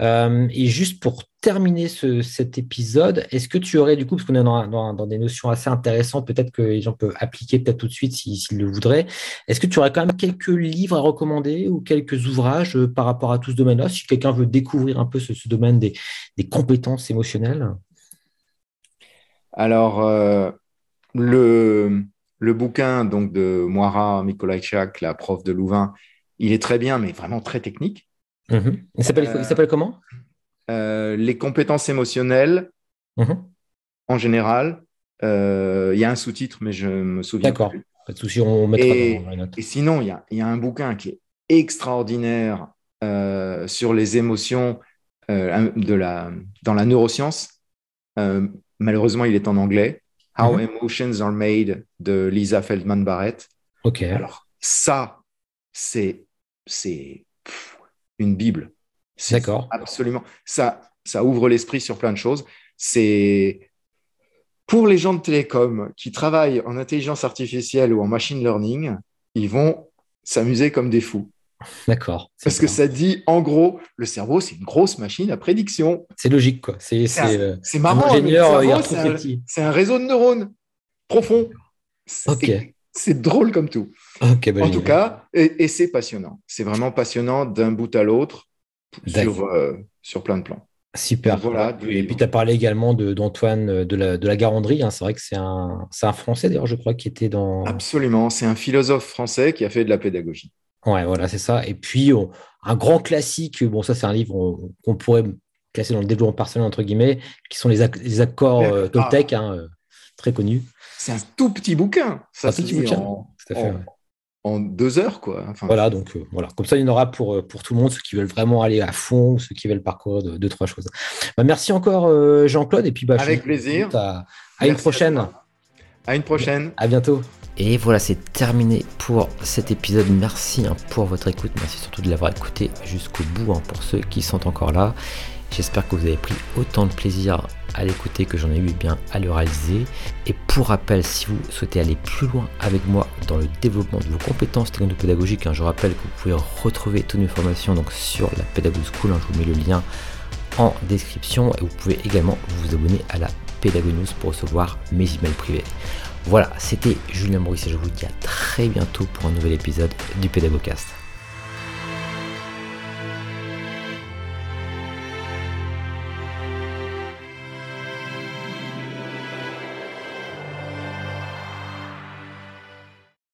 Euh, et juste pour terminer ce, cet épisode, est-ce que tu aurais, du coup, parce qu'on est dans, dans, des notions assez intéressantes, peut-être que les gens peuvent appliquer peut-être tout de suite s'ils le voudraient, est-ce que tu aurais quand même quelques livres à recommander ou quelques ouvrages par rapport à tout ce domaine-là, si quelqu'un veut découvrir un peu ce, ce domaine des, des compétences émotionnelles? Alors, euh, le, le, bouquin donc, de Moira Mikolajczak, la prof de Louvain, il est très bien, mais vraiment très technique. Mhm. Il s'appelle comment? euh, Les compétences émotionnelles, mhm. en général. Euh, il y a un sous-titre, mais je me souviens. D'accord. Pas de souci, on mettra et, dans Et sinon, il y a, y a, un bouquin qui est extraordinaire sur les émotions de la, dans la neuroscience. Malheureusement, il est en anglais. How mhm. Emotions Are Made de Lisa Feldman Barrett. Ok. Alors, ça, c'est c'est une Bible. D'accord. Absolument. Ça, ça ouvre l'esprit sur plein de choses. C'est pour les gens de télécom qui travaillent en intelligence artificielle ou en machine learning, ils vont s'amuser comme des fous. D'accord. Parce que ça dit, en gros, le cerveau, c'est une grosse machine à prédiction. C'est logique, quoi. C'est marrant. C'est un, réseau de neurones profond. C'est drôle comme tout. Bah, en tout cas, et, c'est passionnant. C'est vraiment passionnant d'un bout à l'autre sur, euh, sur plein de plans. Super. voilà. Et puis tu as parlé également d'Antoine de, la, de la Garandrie. Hein. C'est vrai que c'est un, un Français d'ailleurs, je crois, qui était dans. Absolument. C'est un philosophe français qui a fait de la pédagogie. Ouais, voilà, c'est ça. Et puis un grand classique. Bon, ça c'est un livre qu'on pourrait classer dans le développement personnel entre guillemets, qui sont les, les accords euh, Toltec, ah. hein, euh, très connus. C'est un tout petit bouquin. Ça, un tout petit bouquin. En, tout à fait, en deux heures, quoi. voilà, donc euh, voilà. Comme ça, il y en aura pour, euh, pour tout le monde, ceux qui veulent vraiment aller à fond, ceux qui veulent parcourir deux, trois choses. Bah, merci encore, Jean-Claude. Et puis, bah, avec plaisir. À, une prochaine. À, une prochaine. À bientôt. Et voilà, c'est terminé pour cet épisode. Merci hein, pour votre écoute. Merci surtout de l'avoir écouté jusqu'au bout hein, pour ceux qui sont encore là. J'espère que vous avez pris autant de plaisir à l'écouter que j'en ai eu bien à le réaliser. Et pour rappel, si vous souhaitez aller plus loin avec moi dans le développement de vos compétences technopédagogiques, hein, je rappelle que vous pouvez retrouver toutes mes formations donc, sur la Pédago School. Hein, je vous mets le lien en description et vous pouvez également vous abonner à la Pédagonous pour recevoir mes emails privés. Voilà, c'était Julien Maurice et je vous dis à très bientôt pour un nouvel épisode du Pédagogcast.